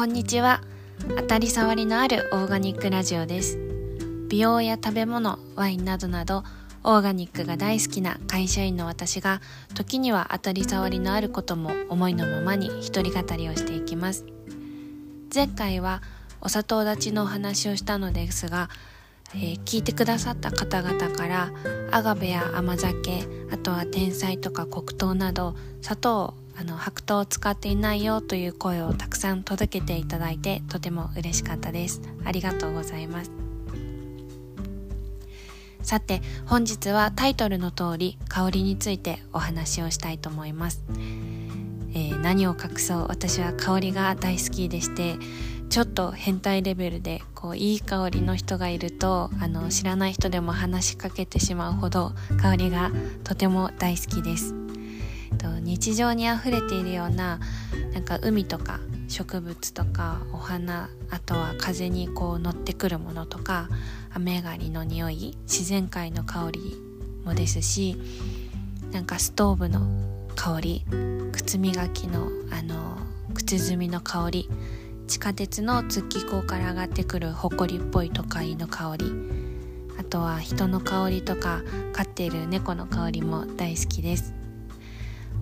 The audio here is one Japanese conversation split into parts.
こんにちは。当たり障りのあるオーガニックラジオです。美容や食べ物ワインなどなどオーガニックが大好きな会社員の私が時には当たり障りのあることも思いのままに一人語りをしていきます。前回はお砂糖立ちのお話をしたのですがえー、聞いてくださった方々からアガベや甘酒あとは天才とか黒糖など砂糖あの白糖を使っていないよという声をたくさん届けていただいてとても嬉しかったです。ありがとうございます。さて本日はタイトルの通り香りについてお話をしたいと思います、えー、何を隠そう？私は香りが大好きでしてちょっと変態レベルでこういい香りの人がいるとあの知らない人でも話しかけてしまうほど香りがとても大好きです。と日常にあふれているようななんか海とか植物とかお花あとは風にこう乗ってくるものとか雨上がりの匂い自然界の香りもですしなんかストーブの香り靴磨きのあの靴摘みの香り地下鉄の突起口から上がってくる埃っぽい都会の香りあとは人の香りとか飼っている猫の香りも大好きです。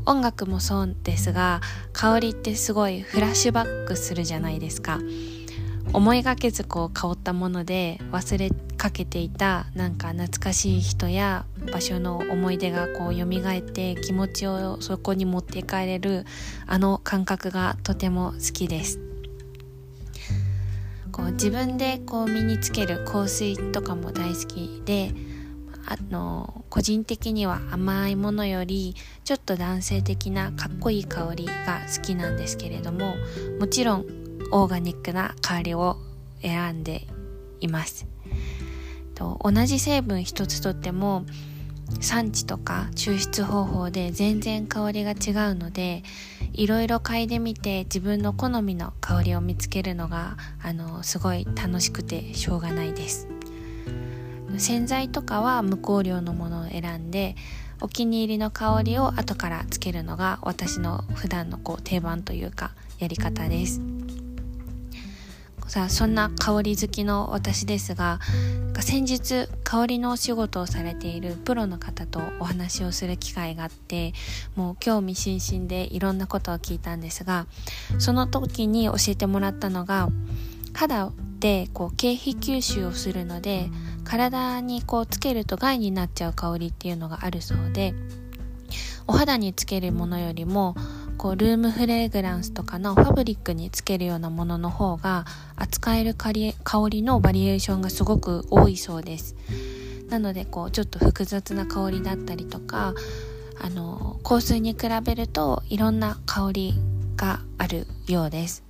音楽もそうですが香りってすごいフラッシュバックするじゃないですか。思いがけずこう香ったもので忘れかけていたなんか懐かしい人や場所の思い出がこう蘇って気持ちをそこに持って帰れるあの感覚がとても好きです。こう自分でこう身につける香水とかも大好きであの個人的には甘いものよりちょっと男性的なかっこいい香りが好きなんですけれどももちろんオーガニックな香りを選んでいます。と同じ成分一つとっても産地とか抽出方法で全然香りが違うのでいろいろ嗅いでみて自分の好みの香りを見つけるのがあのすごい楽しくてしょうがないです。洗剤とかは無香料のものを選んでお気に入りの香りを後からつけるのが私の普段のこう定番というかやり方です。さあそんな香り好きの私ですが先日香りのお仕事をされているプロの方とお話をする機会があってもう興味津々でいろんなことを聞いたんですがその時に教えてもらったのが肌でこう経皮吸収をするので体にこうつけると害になっちゃう香りっていうのがあるそうでお肌につけるものよりもこうルームフレグランスとかのファブリックにつけるようなものの方が扱える香りのバリエーションがすごく多いそうです。なのでこうちょっと複雑な香りだったりとかあの香水に比べるといろんな香りがあるようです。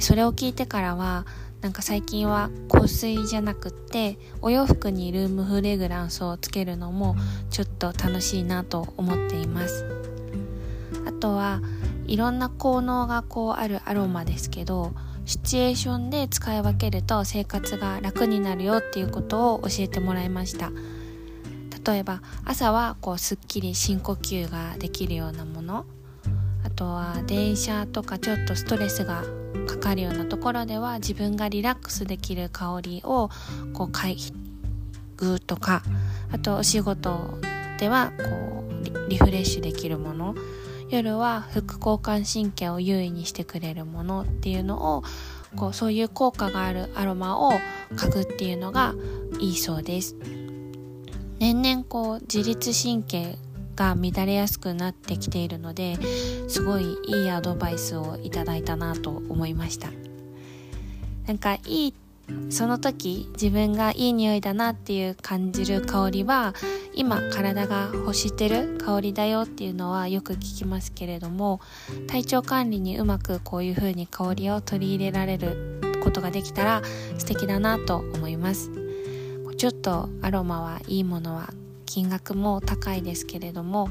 それを聞いてからはなんか最近は香水じゃなくってお洋服にルームフレグランスをつけるのもちょっと楽しいなと思っています。あとはいろんな効能がこうあるアロマですけどシチュエーションで使い分けると生活が楽になるよっていうことを教えてもらいました。例えば朝はこうすっきり深呼吸ができるようなもの。あとは電車とかちょっとストレスがかかるようなところでは自分がリラックスできる香りをこう嗅ぐとかあとお仕事ではこうリフレッシュできるもの夜は副交感神経を優位にしてくれるものっていうのをこうそういう効果があるアロマを嗅ぐっていうのがいいそうです。年々こう自律神経が乱れやすくなってきているのですごいいいアドバイスをいただいたなと思いました。なんかいいその時自分がいい匂いだなっていう感じる香りは今体が欲してる香りだよっていうのはよく聞きますけれども体調管理にうまくこういう風に香りを取り入れられることができたら素敵だなと思います。ちょっとアロマはいいものは金額も高いですけれども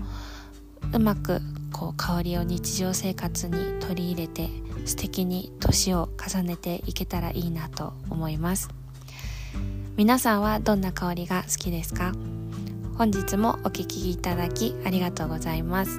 うまくこう香りを日常生活に取り入れて素敵に年を重ねていけたらいいなと思います。皆さんはどんな香りが好きですか？本日もお聴きいただきありがとうございます。